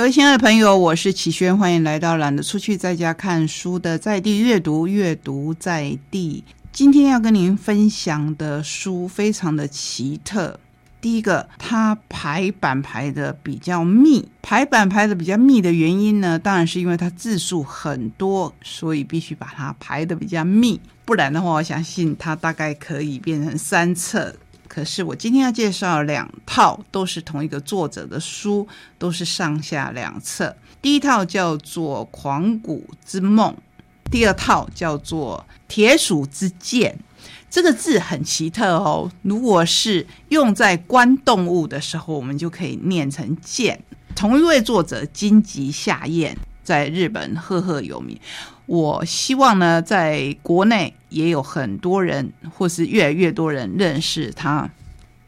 各位亲爱的朋友，我是启轩，欢迎来到懒得出去在家看书的在地阅读，阅读在地。今天要跟您分享的书非常的奇特。第一个，它排版排的比较密，排版排的比较密的原因呢，当然是因为它字数很多，所以必须把它排的比较密，不然的话，我相信它大概可以变成三册。可是我今天要介绍两套，都是同一个作者的书，都是上下两册。第一套叫做《狂骨之梦》，第二套叫做《铁鼠之剑》。这个字很奇特哦，如果是用在关动物的时候，我们就可以念成“剑”。同一位作者金吉夏彦在日本赫赫有名。我希望呢，在国内也有很多人，或是越来越多人认识他。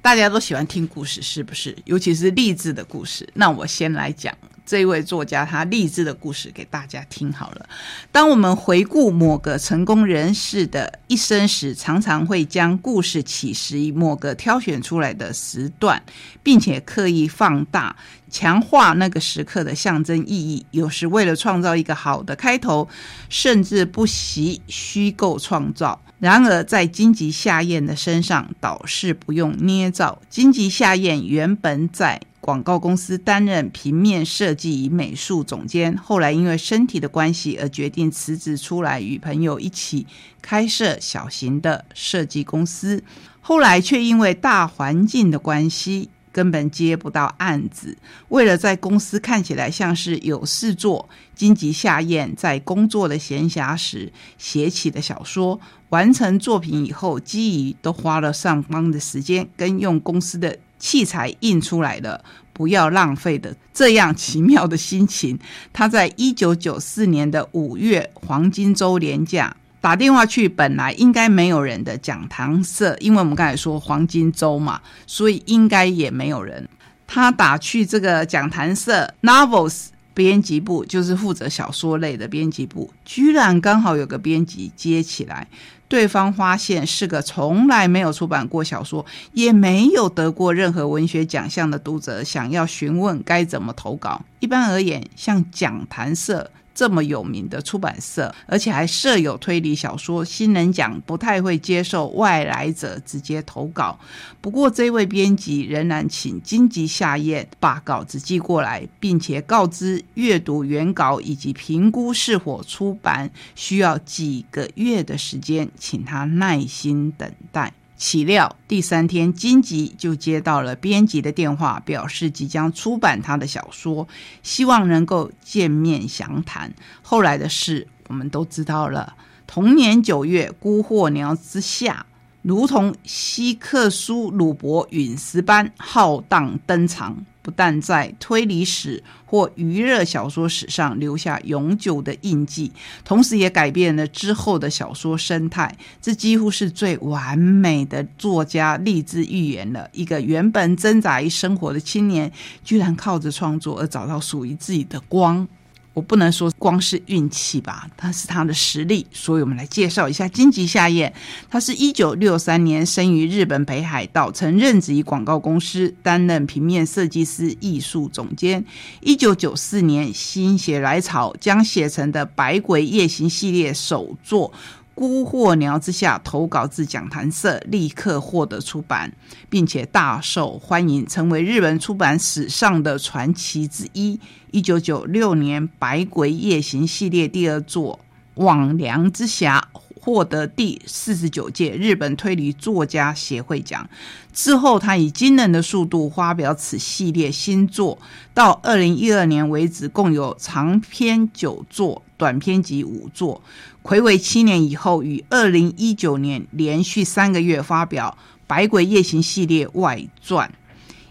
大家都喜欢听故事，是不是？尤其是励志的故事。那我先来讲。这位作家他励志的故事给大家听好了。当我们回顾某个成功人士的一生时，常常会将故事起始于某个挑选出来的时段，并且刻意放大、强化那个时刻的象征意义。有时为了创造一个好的开头，甚至不惜虚构创造。然而，在荆棘夏宴的身上，倒是不用捏造。荆棘夏宴原本在。广告公司担任平面设计与美术总监，后来因为身体的关系而决定辞职出来，与朋友一起开设小型的设计公司。后来却因为大环境的关系，根本接不到案子。为了在公司看起来像是有事做，荆棘夏宴在工作的闲暇时写起了小说。完成作品以后，基于都花了上班的时间跟用公司的。器材印出来的，不要浪费的这样奇妙的心情。他在一九九四年的五月黄金周连假打电话去本来应该没有人的讲堂社，因为我们刚才说黄金周嘛，所以应该也没有人。他打去这个讲坛社 Novels 编辑部，就是负责小说类的编辑部，居然刚好有个编辑接起来。对方发现是个从来没有出版过小说，也没有得过任何文学奖项的读者，想要询问该怎么投稿。一般而言，像讲坛社。这么有名的出版社，而且还设有推理小说新人奖，不太会接受外来者直接投稿。不过，这位编辑仍然请荆棘夏宴把稿子寄过来，并且告知阅读原稿以及评估是否出版需要几个月的时间，请他耐心等待。岂料第三天，金吉就接到了编辑的电话，表示即将出版他的小说，希望能够见面详谈。后来的事我们都知道了。同年九月，《孤鹤鸟之下》。如同希克苏鲁伯陨石般浩荡登场，不但在推理史或娱乐小说史上留下永久的印记，同时也改变了之后的小说生态。这几乎是最完美的作家励志预言了：一个原本挣扎于生活的青年，居然靠着创作而找到属于自己的光。我不能说光是运气吧，但是他的实力。所以我们来介绍一下金吉夏彦。他是一九六三年生于日本北海道，曾任职于广告公司，担任平面设计师、艺术总监。一九九四年心血来潮，将写成的《百鬼夜行》系列首作。孤鹤鸟之下投稿至讲坛社，立刻获得出版，并且大受欢迎，成为日本出版史上的传奇之一。一九九六年，《百鬼夜行》系列第二作《网梁之侠》获得第四十九届日本推理作家协会奖。之后，他以惊人的速度发表此系列新作，到二零一二年为止，共有长篇九作。短篇集五作，魁违七年以后，于二零一九年连续三个月发表《百鬼夜行》系列外传，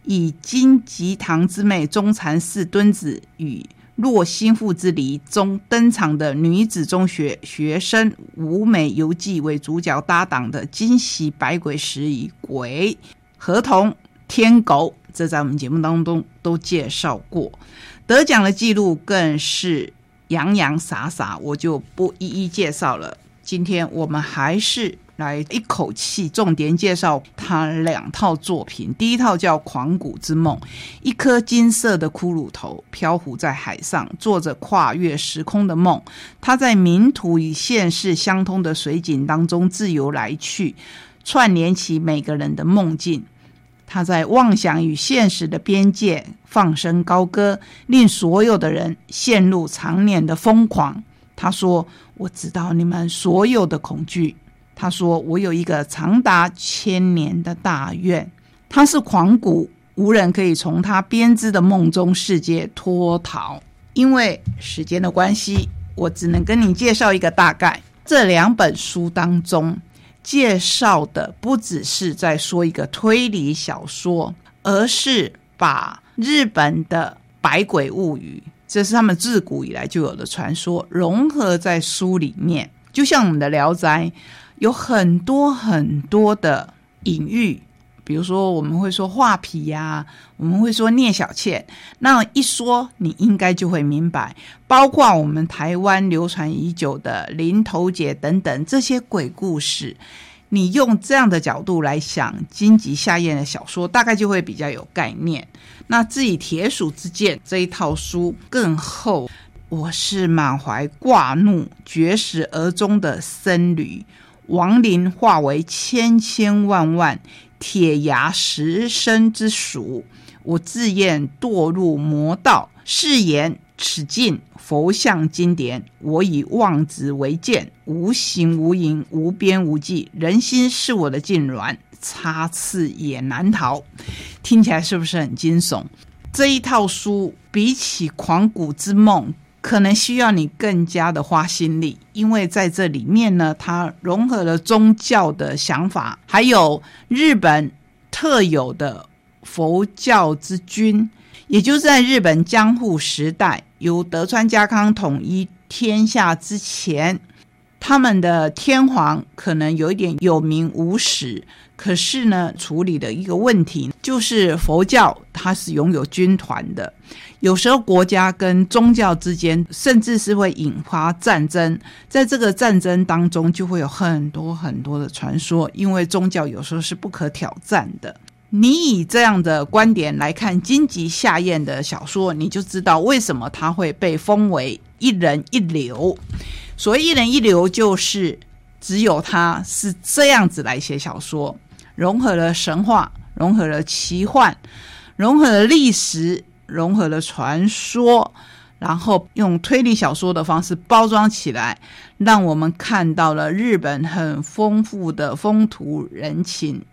以金吉堂之妹中禅寺敦子与若心腹之离中登场的女子中学学生舞美游记为主角搭档的惊喜百鬼十与鬼合同天狗，这在我们节目当中都介绍过，得奖的记录更是。洋洋洒洒，我就不一一介绍了。今天我们还是来一口气重点介绍他两套作品。第一套叫《狂骨之梦》，一颗金色的骷髅头漂浮在海上，做着跨越时空的梦。他在冥土与现世相通的水景当中自由来去，串联起每个人的梦境。他在妄想与现实的边界放声高歌，令所有的人陷入常年的疯狂。他说：“我知道你们所有的恐惧。”他说：“我有一个长达千年的大愿。”他是狂骨，无人可以从他编织的梦中世界脱逃。因为时间的关系，我只能跟你介绍一个大概。这两本书当中。介绍的不只是在说一个推理小说，而是把日本的百鬼物语，这是他们自古以来就有的传说，融合在书里面。就像我们的《聊斋》，有很多很多的隐喻。比如说，我们会说画皮呀，我们会说聂小倩，那一说你应该就会明白。包括我们台湾流传已久的林头姐等等这些鬼故事，你用这样的角度来想金吉下咽的小说，大概就会比较有概念。那至于铁鼠之剑这一套书更厚，我是满怀挂怒，绝食而终的僧侣，亡灵化为千千万万。铁牙十身之属，我自愿堕入魔道。誓言此境佛像经典，我以妄执为鉴，无形无影，无边无际。人心是我的痉挛，插刺也难逃。听起来是不是很惊悚？这一套书比起《狂骨之梦》。可能需要你更加的花心力，因为在这里面呢，它融合了宗教的想法，还有日本特有的佛教之君，也就在日本江户时代，由德川家康统一天下之前，他们的天皇可能有一点有名无实。可是呢，处理的一个问题就是佛教它是拥有军团的，有时候国家跟宗教之间甚至是会引发战争，在这个战争当中就会有很多很多的传说，因为宗教有时候是不可挑战的。你以这样的观点来看荆棘下咽的小说，你就知道为什么它会被封为一人一流。所谓一人一流，就是只有他是这样子来写小说。融合了神话，融合了奇幻，融合了历史，融合了传说，然后用推理小说的方式包装起来，让我们看到了日本很丰富的风土人情。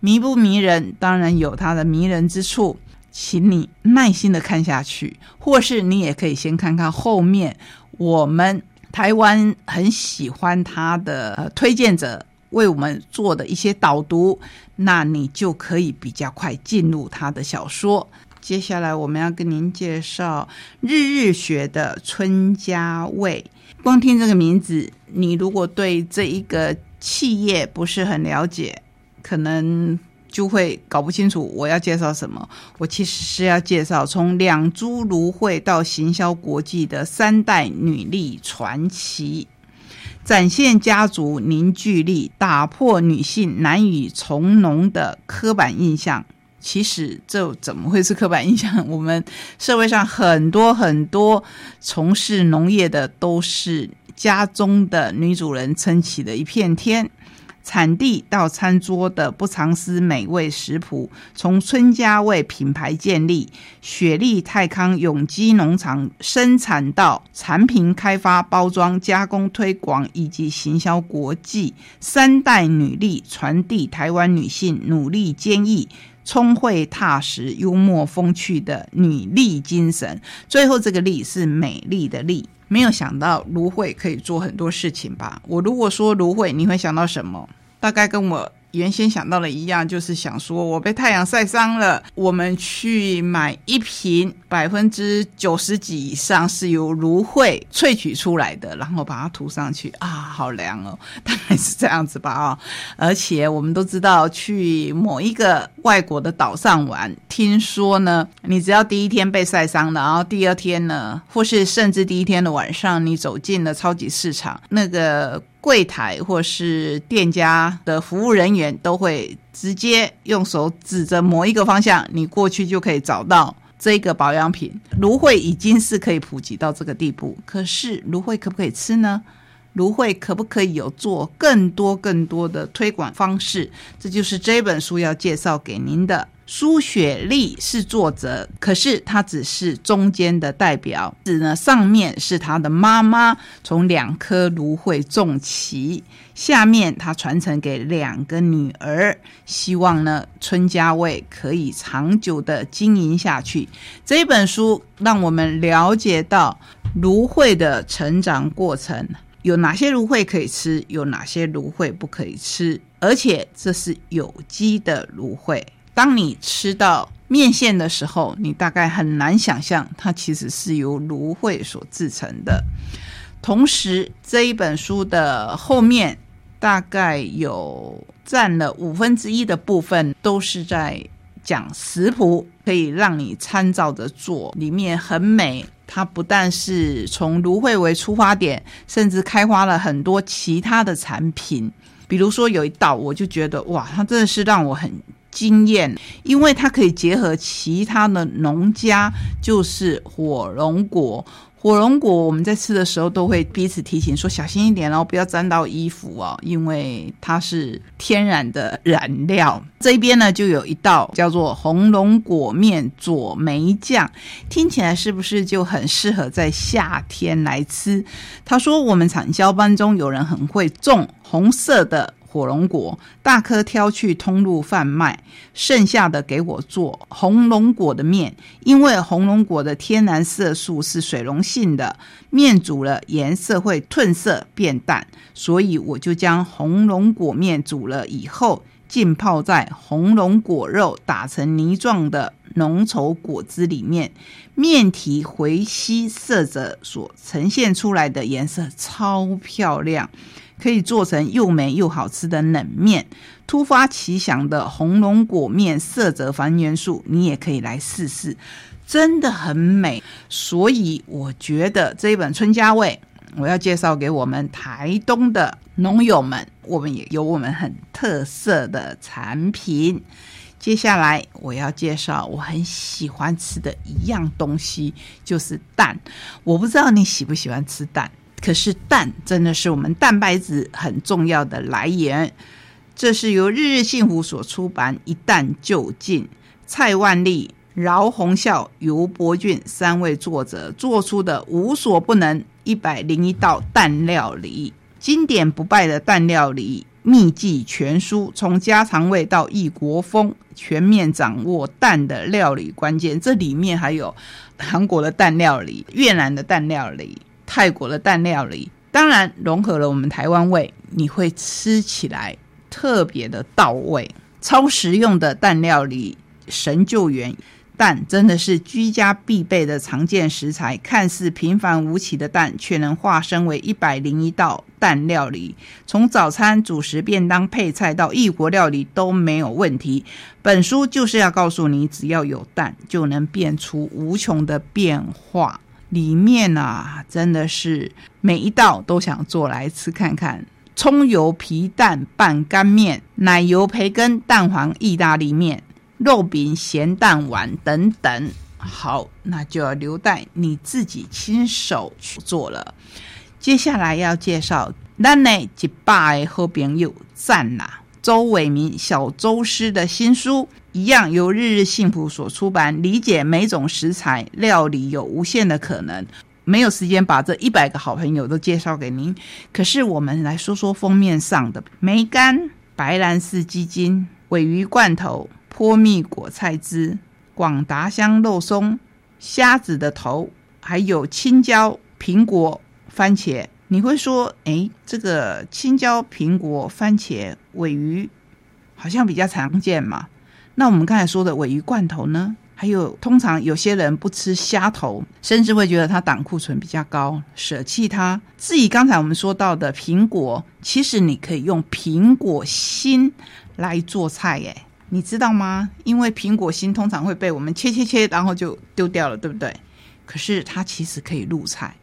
迷不迷人？当然有它的迷人之处，请你耐心的看下去，或是你也可以先看看后面我们台湾很喜欢他的推荐者。为我们做的一些导读，那你就可以比较快进入他的小说。接下来我们要跟您介绍日日学的春家卫。光听这个名字，你如果对这一个企业不是很了解，可能就会搞不清楚我要介绍什么。我其实是要介绍从两株芦荟到行销国际的三代女力传奇。展现家族凝聚力，打破女性难以从农的刻板印象。其实这怎么会是刻板印象？我们社会上很多很多从事农业的，都是家中的女主人撑起的一片天。产地到餐桌的不藏私美味食谱，从春家味品牌建立，雪莉泰康永基农场生产到产品开发、包装、加工、推广以及行销国际，三代女力传递台湾女性努力坚毅、聪慧踏实、幽默风趣的女力精神。最后这个“力”是美丽的“丽”。没有想到芦荟可以做很多事情吧？我如果说芦荟，你会想到什么？大概跟我。原先想到的一样，就是想说我被太阳晒伤了，我们去买一瓶百分之九十几以上是由芦荟萃取出来的，然后把它涂上去啊，好凉哦，大概是这样子吧啊。而且我们都知道，去某一个外国的岛上玩，听说呢，你只要第一天被晒伤了，然后第二天呢，或是甚至第一天的晚上，你走进了超级市场，那个。柜台或是店家的服务人员都会直接用手指着某一个方向，你过去就可以找到这个保养品。芦荟已经是可以普及到这个地步，可是芦荟可不可以吃呢？芦荟可不可以有做更多更多的推广方式？这就是这本书要介绍给您的。苏雪莉是作者，可是她只是中间的代表。指呢，上面是她的妈妈从两颗芦荟种起，下面她传承给两个女儿，希望呢春家味可以长久的经营下去。这本书让我们了解到芦荟的成长过程，有哪些芦荟可以吃，有哪些芦荟不可以吃，而且这是有机的芦荟。当你吃到面线的时候，你大概很难想象它其实是由芦荟所制成的。同时，这一本书的后面大概有占了五分之一的部分都是在讲食谱，可以让你参照着做。里面很美，它不但是从芦荟为出发点，甚至开发了很多其他的产品。比如说有一道，我就觉得哇，它真的是让我很。惊艳，因为它可以结合其他的农家，就是火龙果。火龙果我们在吃的时候都会彼此提醒说小心一点哦，不要沾到衣服哦，因为它是天然的染料。这边呢就有一道叫做红龙果面佐梅酱，听起来是不是就很适合在夏天来吃？他说我们产销班中有人很会种红色的。火龙果大颗挑去通路贩卖，剩下的给我做红龙果的面。因为红龙果的天然色素是水溶性的，面煮了颜色会褪色变淡，所以我就将红龙果面煮了以后，浸泡在红龙果肉打成泥状的浓稠果汁里面，面体回吸色泽所呈现出来的颜色超漂亮。可以做成又美又好吃的冷面，突发奇想的红龙果面色泽还原术，你也可以来试试，真的很美。所以我觉得这一本《春家味》，我要介绍给我们台东的农友们，我们也有我们很特色的产品。接下来我要介绍我很喜欢吃的一样东西，就是蛋。我不知道你喜不喜欢吃蛋。可是蛋真的是我们蛋白质很重要的来源。这是由日日幸福所出版《一蛋就近》，蔡万利、饶洪孝、尤伯俊三位作者做出的无所不能一百零一道蛋料理，经典不败的蛋料理秘籍全书，从家常味到异国风，全面掌握蛋的料理关键。这里面还有韩国的蛋料理、越南的蛋料理。泰国的蛋料理，当然融合了我们台湾味，你会吃起来特别的到位，超实用的蛋料理神救援。蛋真的是居家必备的常见食材，看似平凡无奇的蛋，却能化身为一百零一道蛋料理。从早餐、主食、便当、配菜到异国料理都没有问题。本书就是要告诉你，只要有蛋，就能变出无穷的变化。里面啊，真的是每一道都想做来吃看看。葱油皮蛋拌干面、奶油培根蛋黄意大利面、肉饼咸蛋丸等等。好，那就要留待你自己亲手去做了。接下来要介绍咱的一百好朋友赞啦。周伟明小周师的新书一样，由日日幸福所出版。理解每种食材料理有无限的可能，没有时间把这一百个好朋友都介绍给您。可是我们来说说封面上的梅干、白兰氏鸡精、尾鱼罐头、泼蜜果菜汁、广达香肉松、虾子的头，还有青椒、苹果、番茄。你会说，哎，这个青椒、苹果、番茄、尾鱼，好像比较常见嘛？那我们刚才说的尾鱼罐头呢？还有，通常有些人不吃虾头，甚至会觉得它胆固醇比较高，舍弃它。至于刚才我们说到的苹果，其实你可以用苹果心来做菜，哎，你知道吗？因为苹果心通常会被我们切切切，然后就丢掉了，对不对？可是它其实可以入菜，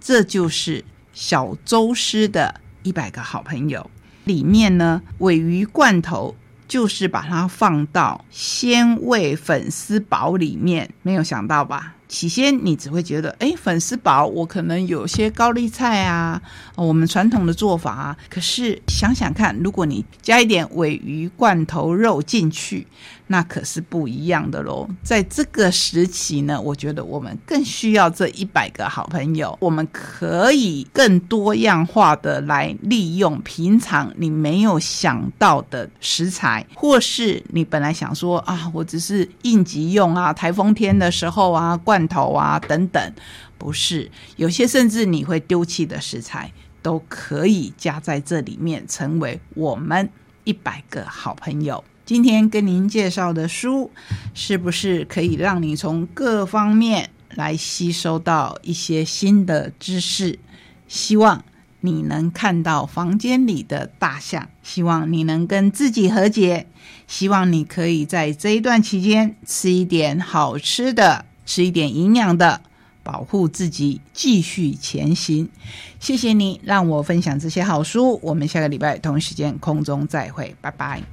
这就是。小周师的一百个好朋友》里面呢，尾鱼罐头就是把它放到鲜味粉丝煲里面，没有想到吧？起先你只会觉得，哎，粉丝煲我可能有些高丽菜啊，我们传统的做法啊。可是想想看，如果你加一点尾鱼罐头肉进去。那可是不一样的喽。在这个时期呢，我觉得我们更需要这一百个好朋友。我们可以更多样化的来利用平常你没有想到的食材，或是你本来想说啊，我只是应急用啊，台风天的时候啊，罐头啊等等，不是有些甚至你会丢弃的食材，都可以加在这里面，成为我们一百个好朋友。今天跟您介绍的书，是不是可以让你从各方面来吸收到一些新的知识？希望你能看到房间里的大象，希望你能跟自己和解，希望你可以在这一段期间吃一点好吃的，吃一点营养的，保护自己，继续前行。谢谢你让我分享这些好书，我们下个礼拜同一时间空中再会，拜拜。